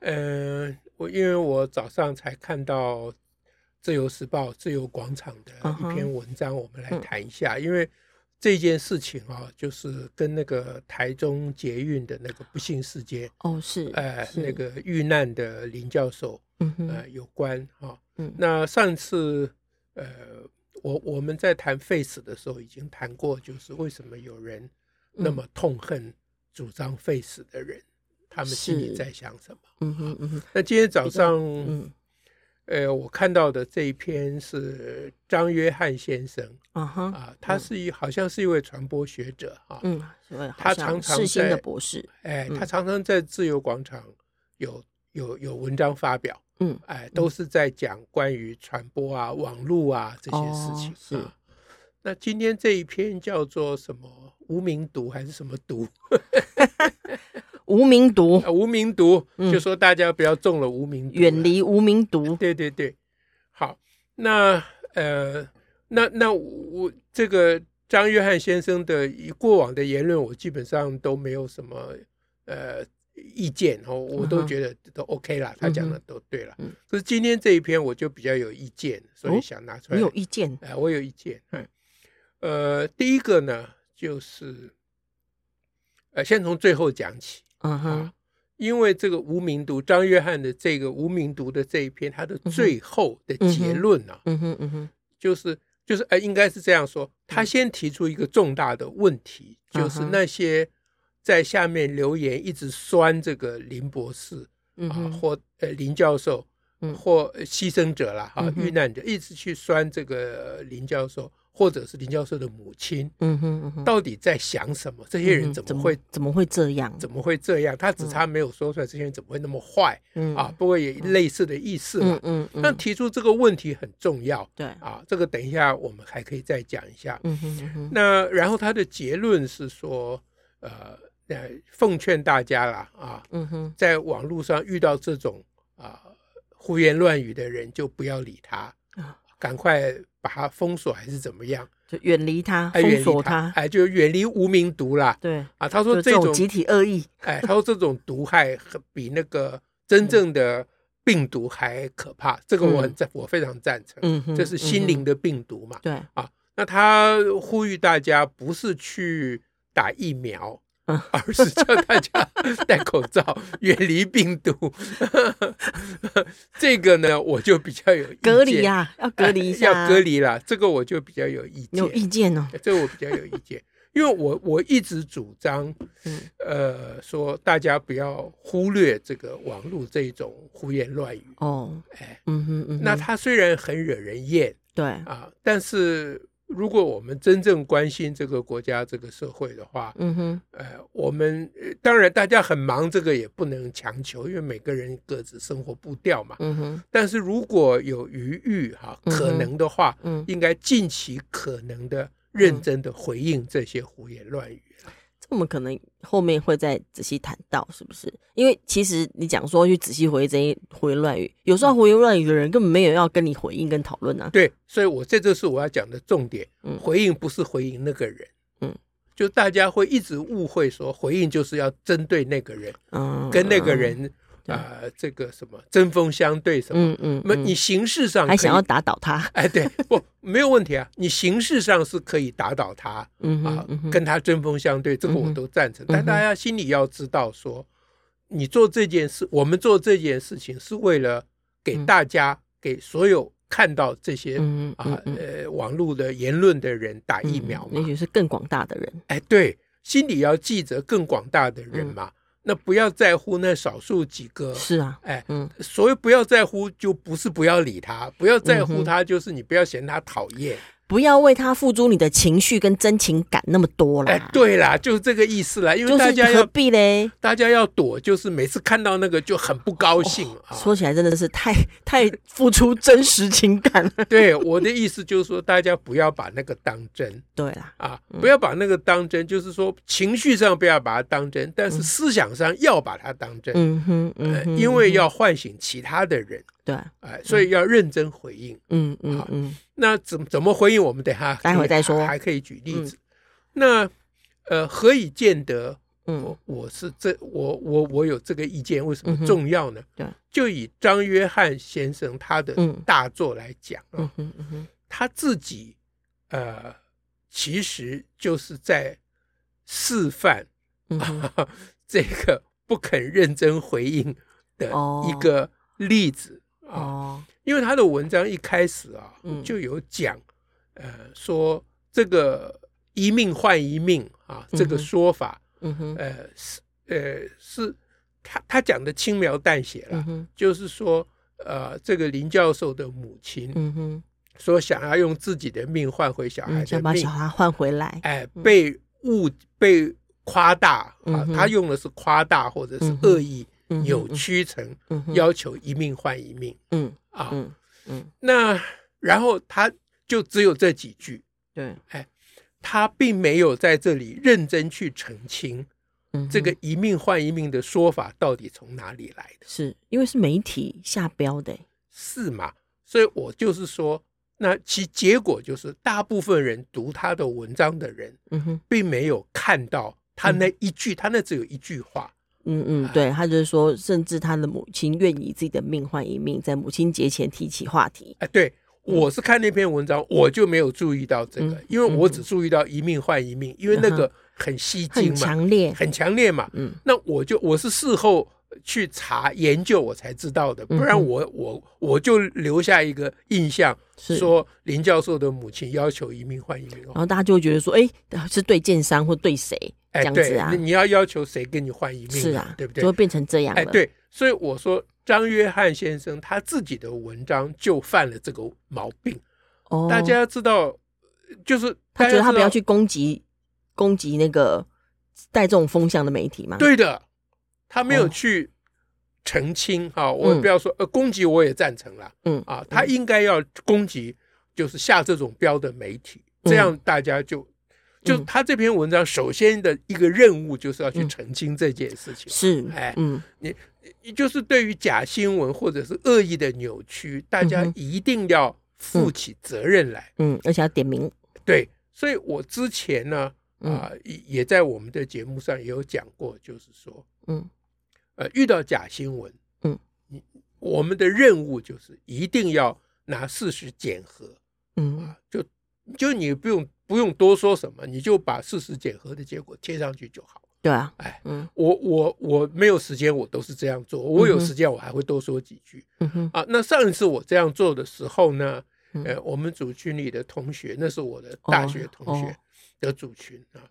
呃，我因为我早上才看到《自由时报》自由广场的一篇文章，我们来谈一下。因为这件事情啊，就是跟那个台中捷运的那个不幸事件哦，是呃，那个遇难的林教授，嗯呃，有关哈。嗯，那上次呃，我我们在谈废死的时候已经谈过，就是为什么有人那么痛恨。主张废死的人，他们心里在想什么？嗯哼嗯哼。那今天早上，嗯，呃，我看到的这一篇是张约翰先生，啊哈，啊，他是一好像是一位传播学者啊，嗯，他常常在的博士，哎，他常常在自由广场有有有文章发表，嗯，哎，都是在讲关于传播啊、网络啊这些事情，是。那今天这一篇叫做什么？无名毒还是什么毒？无名毒，啊、无名毒，嗯、就说大家不要中了无名毒，远离无名毒。对对对，好，那呃，那那我这个张约翰先生的过往的言论，我基本上都没有什么呃意见哦，我都觉得都 OK 了，他讲的都对了。嗯，可是今天这一篇我就比较有意见，所以想拿出来。你有意见？哎，我有意见。嗯。呃，第一个呢，就是，呃，先从最后讲起，嗯哼、uh 因为这个无名毒，张约翰的这个无名毒的这一篇，他的最后的结论呢、啊，嗯哼嗯哼，就是就是，呃，应该是这样说，他先提出一个重大的问题，uh. 就是那些在下面留言一直酸这个林博士啊，uh. 或呃林教授，或牺牲者啦，哈、uh huh. 遇难者，一直去酸这个林教授。或者是林教授的母亲，嗯哼，嗯哼，到底在想什么？这些人怎么会、嗯、怎么会这样？怎么会这样？他只差没有说出来，这些人怎么会那么坏？嗯啊，不过也类似的意思嘛。嗯嗯。但提出这个问题很重要。对啊，这个等一下我们还可以再讲一下。嗯哼嗯哼。那然后他的结论是说，呃，呃，奉劝大家啦，啊，嗯哼，在网络上遇到这种啊胡言乱语的人，就不要理他啊，赶快。把它封锁还是怎么样？就远离它，封锁它，哎，就远离无名毒啦。对啊，他说这种集体恶意，哎，他说这种毒害比那个真正的病毒还可怕。这个我很赞，我非常赞成。嗯，这是心灵的病毒嘛。对啊，那他呼吁大家不是去打疫苗。而是叫大家戴口罩，远离病毒。这个呢，我就比较有意见。隔离呀，要隔离一下，要隔离啦。这个我就比较有意见。有意见哦，这个我比较有意见，因为我我一直主张，呃，说大家不要忽略这个网络这种胡言乱语。哦，哎，嗯哼嗯，那他虽然很惹人厌，对啊，但是。如果我们真正关心这个国家、这个社会的话，嗯哼，呃，我们当然大家很忙，这个也不能强求，因为每个人各自生活步调嘛，嗯哼。但是如果有余裕哈，可能的话，嗯，应该尽其可能的认真的回应这些胡言乱语。我们可能后面会再仔细谈到，是不是？因为其实你讲说去仔细回忆这些胡言乱语，有时候胡言乱语的人根本没有要跟你回应跟讨论啊。对，所以我这就是我要讲的重点。嗯，回应不是回应那个人，嗯，就大家会一直误会说回应就是要针对那个人，嗯，跟那个人。啊、呃，这个什么针锋相对什么？嗯嗯，那、嗯、你形式上还想要打倒他？哎，对，不，没有问题啊。你形式上是可以打倒他，嗯啊，嗯跟他针锋相对，这个我都赞成。嗯、但大家心里要知道说，说你做这件事，我们做这件事情是为了给大家，嗯、给所有看到这些、嗯、啊呃网络的言论的人打疫苗嘛，也许是更广大的人。哎，对，心里要记着更广大的人嘛。嗯那不要在乎那少数几个，是啊，哎，嗯，所谓不要在乎，就不是不要理他，不要在乎他，就是你不要嫌他讨厌。不要为他付出你的情绪跟真情感那么多了。哎，对啦，就是这个意思啦。因为大家何必嘞？大家要躲，就是每次看到那个就很不高兴。哦、说起来真的是太 太付出真实情感了。对，我的意思就是说，大家不要把那个当真。对啦，啊，不要把那个当真，就是说情绪上不要把它当真，但是思想上要把它当真。嗯哼，嗯哼，因为要唤醒其他的人。对，哎，所以要认真回应。嗯嗯嗯。那怎怎么回应？我们等下待会再说，还可以举例子。那呃，何以见得？嗯，我是这我我我有这个意见，为什么重要呢？对，就以张约翰先生他的大作来讲啊，他自己呃，其实就是在示范 这个不肯认真回应的一个例子啊。因为他的文章一开始啊，就有讲，呃，说这个一命换一命啊，这个说法，嗯哼，呃是呃是他他讲的轻描淡写了，就是说，呃，这个林教授的母亲，嗯哼，说想要用自己的命换回小孩的命，想把小孩换回来，哎，被误被夸大啊，他用的是夸大或者是恶意。扭曲成要求一命换一命，嗯啊，嗯嗯，那然后他就只有这几句，对，哎，他并没有在这里认真去澄清，这个一命换一命的说法到底从哪里来的？是因为是媒体下标的，是嘛？所以我就是说，那其结果就是，大部分人读他的文章的人，嗯哼，并没有看到他那一句，他那只有一句话。嗯嗯，对，他就是说，甚至他的母亲愿以自己的命换一命，在母亲节前提起话题。哎，对，我是看那篇文章，我就没有注意到这个，因为我只注意到一命换一命，因为那个很吸睛嘛，很强烈，很强烈嘛。嗯，那我就我是事后去查研究，我才知道的，不然我我我就留下一个印象，说林教授的母亲要求移民换移民，然后大家就会觉得说，哎，是对建商或对谁？哎，对，你要要求谁跟你换移民？是啊，对不对？就会变成这样。哎，对，所以我说张约翰先生他自己的文章就犯了这个毛病。哦，大家知道，就是他觉得他不要去攻击攻击那个带这种风向的媒体嘛。对的，他没有去澄清哈。我不要说呃攻击，我也赞成了。嗯啊，他应该要攻击，就是下这种标的媒体，这样大家就。就他这篇文章，首先的一个任务就是要去澄清这件事情。是，哎，嗯，你你就是对于假新闻或者是恶意的扭曲，大家一定要负起责任来。嗯，而且要点名。对，所以我之前呢，啊，也也在我们的节目上也有讲过，就是说，嗯，呃，遇到假新闻，嗯，你我们的任务就是一定要拿事实检核。嗯，啊，就就你不用。不用多说什么，你就把事实检核的结果贴上去就好。对啊，哎，嗯，我我我没有时间，我都是这样做。我有时间，我还会多说几句。嗯哼，啊，那上一次我这样做的时候呢，呃，我们组群里的同学，那是我的大学同学的组群啊，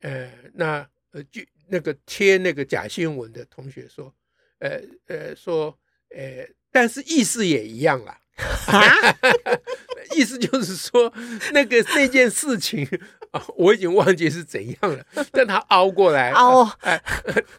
呃，那呃，就那个贴那个假新闻的同学说，呃呃，说，呃，但是意思也一样啦。啊，意思就是说，那个那件事情啊，我已经忘记是怎样了。但他凹过来，凹，哎，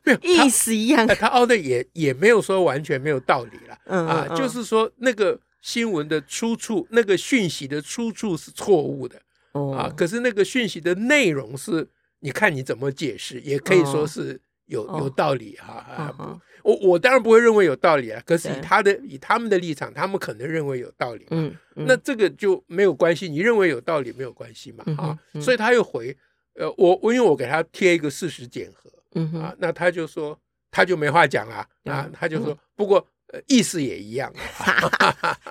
没有 意思一样。他凹的也也没有说完全没有道理了。嗯啊，就是说那个新闻的出处，那个讯息的出处是错误的。哦啊，可是那个讯息的内容是，你看你怎么解释，也可以说是有有道理哈啊。我我当然不会认为有道理啊，可是以他的以他们的立场，他们可能认为有道理。嗯，那这个就没有关系，你认为有道理没有关系嘛？啊，所以他又回，呃，我我因为我给他贴一个事实检核，嗯啊，那他就说他就没话讲了啊，他就说不过意思也一样，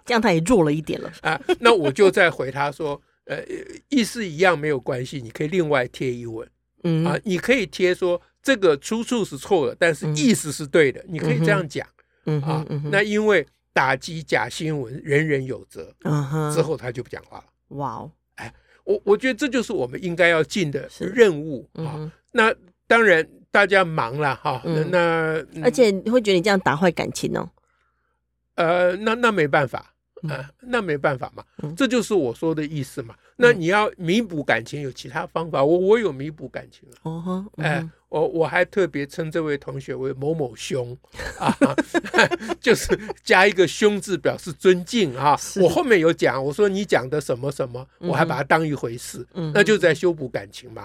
这样他也弱了一点了 啊。那我就再回他说，呃，意思一样没有关系，你可以另外贴一文，嗯啊，你可以贴说。这个出处是错的，但是意思是对的，嗯、你可以这样讲，嗯啊，嗯、那因为打击假新闻，人人有责。嗯哼，之后他就不讲话了。哇哦，哎，我我觉得这就是我们应该要尽的任务啊。嗯、那当然大家忙了哈，嗯、那、嗯、而且你会觉得你这样打坏感情哦。呃，那那没办法啊，那没办法嘛，这就是我说的意思嘛。那你要弥补感情，有其他方法。我我有弥补感情哦，哎，我我还特别称这位同学为某某兄啊，就是加一个兄字表示尊敬啊。我后面有讲，我说你讲的什么什么，我还把它当一回事，那就在修补感情嘛。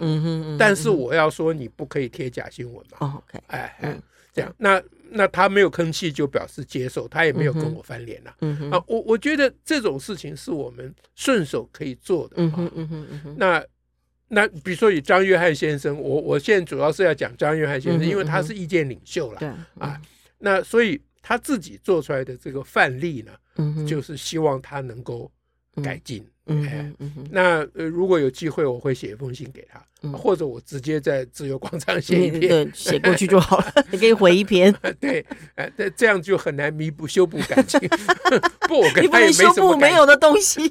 但是我要说你不可以贴假新闻嘛。OK，哎哎，这样那。那他没有吭气，就表示接受，他也没有跟我翻脸了。嗯、啊，我我觉得这种事情是我们顺手可以做的。嗯哼嗯哼嗯哼。那那比如说以张约翰先生，我我现在主要是要讲张约翰先生，因为他是意见领袖了。对、嗯。啊，那所以他自己做出来的这个范例呢，嗯、就是希望他能够改进。嗯嗯那呃，如果有机会，我会写一封信给他，嗯、或者我直接在自由广场写一篇，写、嗯、过去就好了。你可以回一篇。对，哎，这这样就很难弥补修补感情。不，我跟他也没什么感情。修补没有的东西。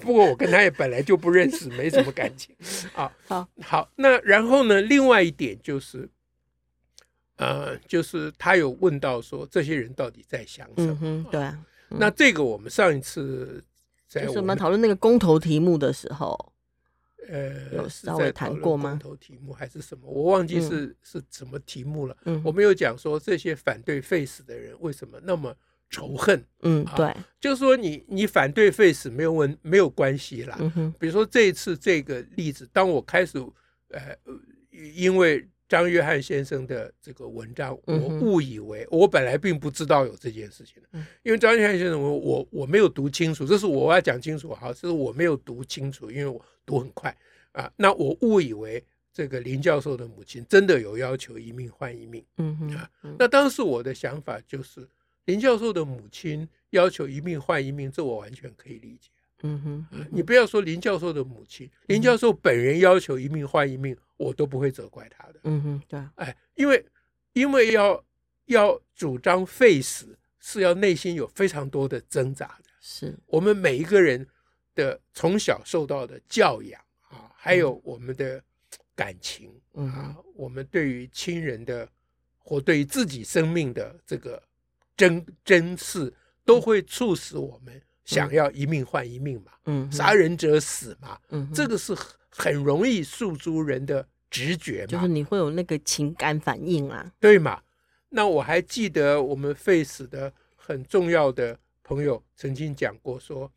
不过我跟他也本来就不认识，没什么感情。啊，好，好，那然后呢？另外一点就是，呃，就是他有问到说，这些人到底在想什么？嗯、对、啊嗯。那这个我们上一次。就是我们讨论那个公投题目的时候，呃，有稍微谈过吗？公投题目还是什么？我忘记是、嗯、是什么题目了。嗯，我没有讲说这些反对 face 的人为什么那么仇恨。嗯，对，啊、就是说你你反对 face 没有问没有关系啦。嗯哼，比如说这一次这个例子，当我开始呃，因为。张约翰先生的这个文章，我误以为我本来并不知道有这件事情，因为张约翰先生我我我没有读清楚，这是我要讲清楚哈，这是我没有读清楚，因为我读很快啊，那我误以为这个林教授的母亲真的有要求一命换一命，嗯哼啊，那当时我的想法就是林教授的母亲要求一命换一命，这我完全可以理解。嗯哼，你不要说林教授的母亲，林教授本人要求一命换一命，我都不会责怪他的。嗯哼，对，哎，因为因为要要主张废死，是要内心有非常多的挣扎的。是我们每一个人的从小受到的教养啊，还有我们的感情啊，我们对于亲人的或对于自己生命的这个珍珍视，都会促使我们。想要一命换一命嘛，嗯，杀人者死嘛，嗯，这个是很容易诉诸人的直觉嘛，就是你会有那个情感反应啊，对嘛？那我还记得我们废死的很重要的朋友曾经讲过说，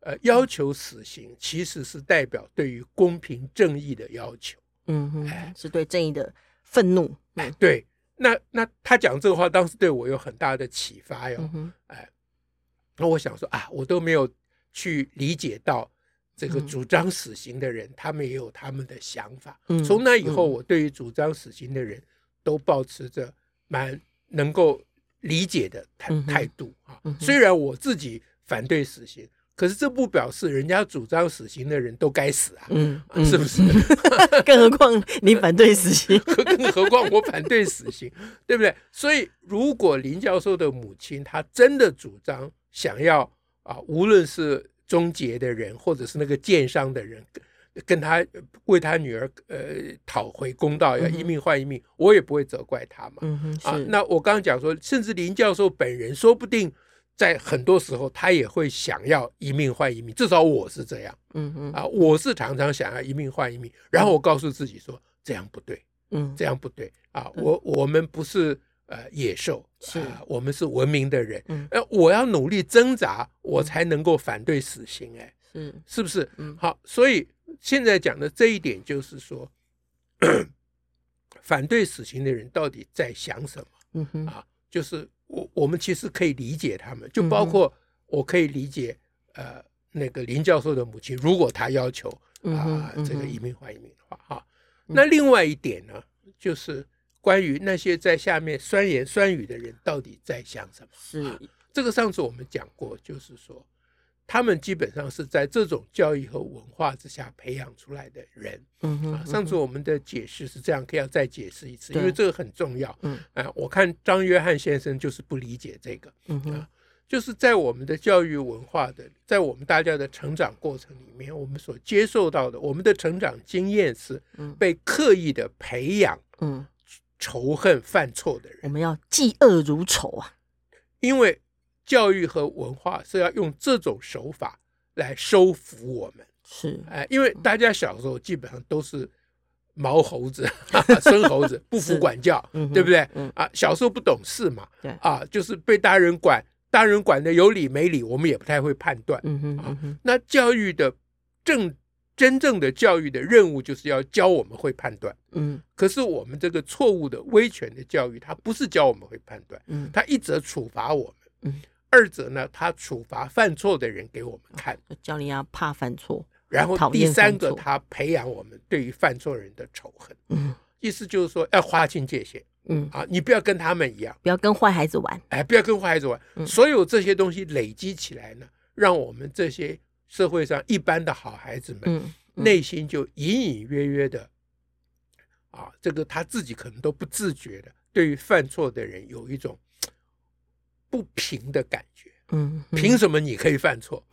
呃，要求死刑其实是代表对于公平正义的要求，嗯哼，是对正义的愤怒，哎，对，那那他讲这个话，当时对我有很大的启发哟，哎。那我想说啊，我都没有去理解到这个主张死刑的人，他们也有他们的想法。从那以后，我对于主张死刑的人都保持着蛮能够理解的态态度啊。虽然我自己反对死刑，可是这不表示人家主张死刑的人都该死啊。嗯，是不是？更何况你反对死刑，更何况我反对死刑，对不对？所以，如果林教授的母亲她真的主张，想要啊，无论是终结的人，或者是那个建商的人，跟他为他女儿呃讨回公道，要一命换一命，嗯、我也不会责怪他嘛。嗯、啊，那我刚刚讲说，甚至林教授本人，说不定在很多时候他也会想要一命换一命，至少我是这样。嗯嗯，啊，我是常常想要一命换一命，然后我告诉自己说，这样不对，嗯，这样不对啊，我我们不是。呃，野兽是、呃，我们是文明的人。嗯，呃，我要努力挣扎，我才能够反对死刑。哎，是，是不是？嗯，好，所以现在讲的这一点就是说，反对死刑的人到底在想什么？嗯哼，啊，就是我我们其实可以理解他们，就包括我可以理解，呃，那个林教授的母亲，如果他要求啊、呃，这个移民换移民的话，哈，那另外一点呢，就是。关于那些在下面酸言酸语的人到底在想什么？是、啊、这个上次我们讲过，就是说他们基本上是在这种教育和文化之下培养出来的人。嗯哼，啊，上次我们的解释是这样，可以要再解释一次，因为这个很重要。嗯，啊，我看张约翰先生就是不理解这个。嗯哼，啊，就是在我们的教育文化的，在我们大家的成长过程里面，我们所接受到的，我们的成长经验是被刻意的培养。嗯。仇恨犯错的人，我们要嫉恶如仇啊！因为教育和文化是要用这种手法来收服我们。是，哎，因为大家小时候基本上都是毛猴子、孙猴子，不服管教，对不对？啊，小时候不懂事嘛，啊，就是被大人管，大人管的有理没理，我们也不太会判断。嗯啊，那教育的正真正的教育的任务就是要教我们会判断。嗯，可是我们这个错误的威权的教育，它不是教我们会判断，嗯，它一则处罚我们，嗯，二者呢，他处罚犯错的人给我们看，教你要怕犯错。然后第三个，他培养我们对于犯错人的仇恨。嗯，意思就是说要划清界限。嗯啊，你不要跟他们一样，不要跟坏孩子玩。哎，不要跟坏孩子玩。所有这些东西累积起来呢，让我们这些社会上一般的好孩子们，内心就隐隐约约的，啊，这个他自己可能都不自觉的，对于犯错的人有一种不平的感觉。嗯，凭什么你可以犯错？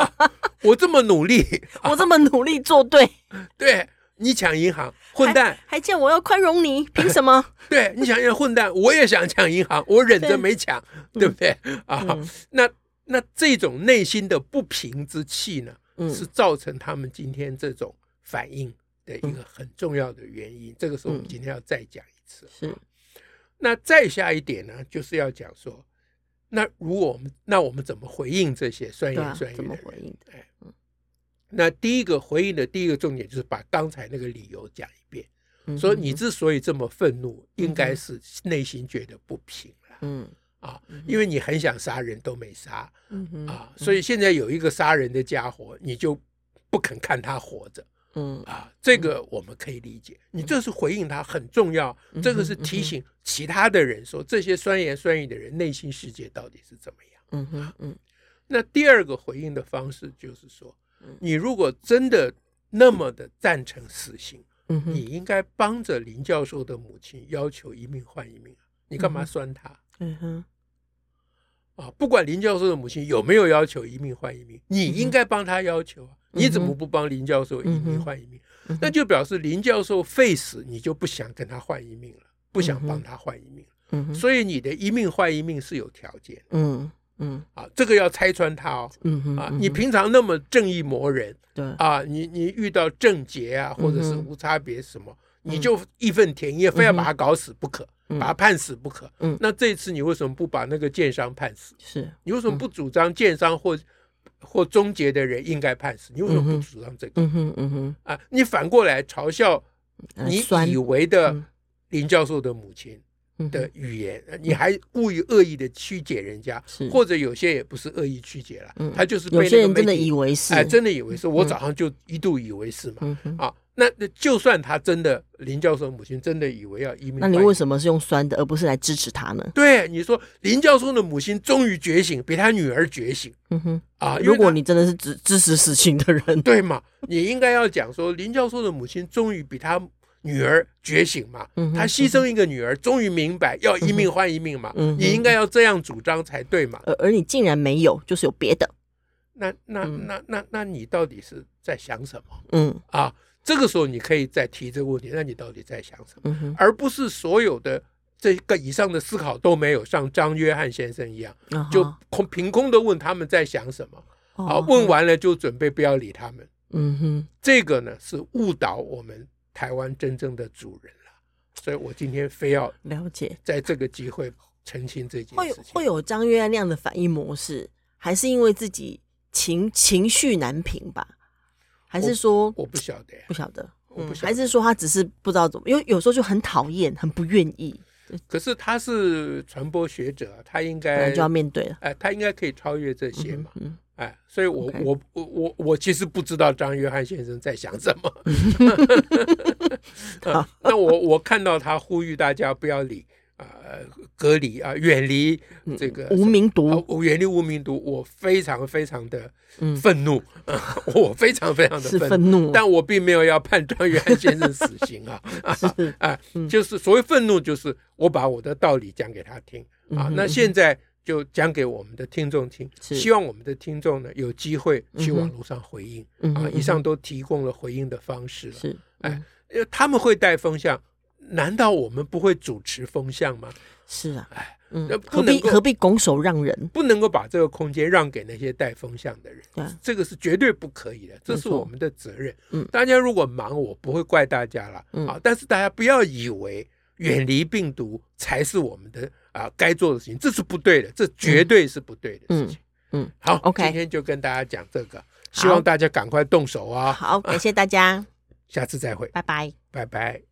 我这么努力，我这么努力做对，对你抢银行，混蛋，还叫我要宽容你，凭什么？对你想要混蛋，我也想抢银行，我忍着没抢，对不对？啊，那那这种内心的不平之气呢，是造成他们今天这种反应的一个很重要的原因。这个是，我们今天要再讲一次。是，那再下一点呢，就是要讲说。那如果我们那我们怎么回应这些酸言酸语的人？哎，那第一个回应的第一个重点就是把刚才那个理由讲一遍，说你之所以这么愤怒，应该是内心觉得不平了。嗯啊，因为你很想杀人都没杀，啊，所以现在有一个杀人的家伙，你就不肯看他活着。嗯啊，这个我们可以理解，你这是回应他很重要，这个是提醒其他的人说，这些酸言酸语的人内心世界到底是怎么样。嗯哼嗯。那第二个回应的方式就是说，你如果真的那么的赞成死刑，嗯，你应该帮着林教授的母亲要求一命换一命啊，你干嘛酸他？嗯哼。啊，不管林教授的母亲有没有要求一命换一命，你应该帮他要求啊。你怎么不帮林教授一命换一命？嗯、那就表示林教授废死，你就不想跟他换一命了，不想帮他换一命。嗯、所以你的一命换一命是有条件。嗯嗯，啊，这个要拆穿他哦。嗯啊，你平常那么正义魔人，对啊，你你遇到正结啊，或者是无差别什么，嗯、你就义愤填膺，非要把他搞死不可，嗯、把他判死不可。嗯，那这次你为什么不把那个建商判死？是你为什么不主张建商或？或终结的人应该判死，你为什么不主张这个？嗯哼，嗯哼，啊，你反过来嘲笑你以为的林教授的母亲的语言，你还故意恶意的曲解人家，或者有些也不是恶意曲解了，他就是被那个媒体，有些人真的以为是，哎，真的以为是，我早上就一度以为是嘛，啊。那那就算他真的林教授母亲真的以为要移民，那你为什么是用酸的，而不是来支持他呢？对，你说林教授的母亲终于觉醒，比他女儿觉醒。嗯哼啊，如果你真的是支支持死刑的人，对嘛？你应该要讲说林教授的母亲终于比他女儿觉醒嘛。嗯，他牺牲一个女儿，终于明白要一命换一命嘛。嗯，你应该要这样主张才对嘛。而而你竟然没有，就是有别的。那那那那那你到底是在想什么？嗯啊。这个时候你可以再提这个问题，那你到底在想什么？而不是所有的这个以上的思考都没有，像张约翰先生一样，哦、就空凭空的问他们在想什么，好、哦，问完了就准备不要理他们。嗯哼，这个呢是误导我们台湾真正的主人了，所以我今天非要了解，在这个机会澄清这件事情。会会有张约翰那样的反应模式，还是因为自己情情绪难平吧？还是说我，我不晓得，不晓得，嗯，还是说他只是不知道怎么，因为有时候就很讨厌，很不愿意。可是他是传播学者，他应该就要面对了。哎，他应该可以超越这些嘛？嗯，嗯，哎，所以我 Okay. 我我我我其实不知道张约翰先生在想什么。好那我我看到他呼吁大家不要理。呃，隔离啊，远离这个无名毒，远离无名毒，我非常非常的愤怒，我非常非常的愤怒，但我并没有要判张约翰先生死刑啊，啊，就是所谓愤怒，就是我把我的道理讲给他听。啊，那现在就讲给我们的听众听，希望我们的听众呢有机会去网络上回应。啊，以上都提供了回应的方式了，是，哎，因为他们会带风向。难道我们不会主持风向吗？是啊，哎，嗯，何必何必拱手让人？不能够把这个空间让给那些带风向的人，对，这个是绝对不可以的，这是我们的责任。嗯，大家如果忙，我不会怪大家了。嗯，啊，但是大家不要以为远离病毒才是我们的啊该做的事情，这是不对的，这绝对是不对的事情。嗯，好，OK，今天就跟大家讲这个，希望大家赶快动手啊！好，感谢大家，下次再会，拜拜，拜拜。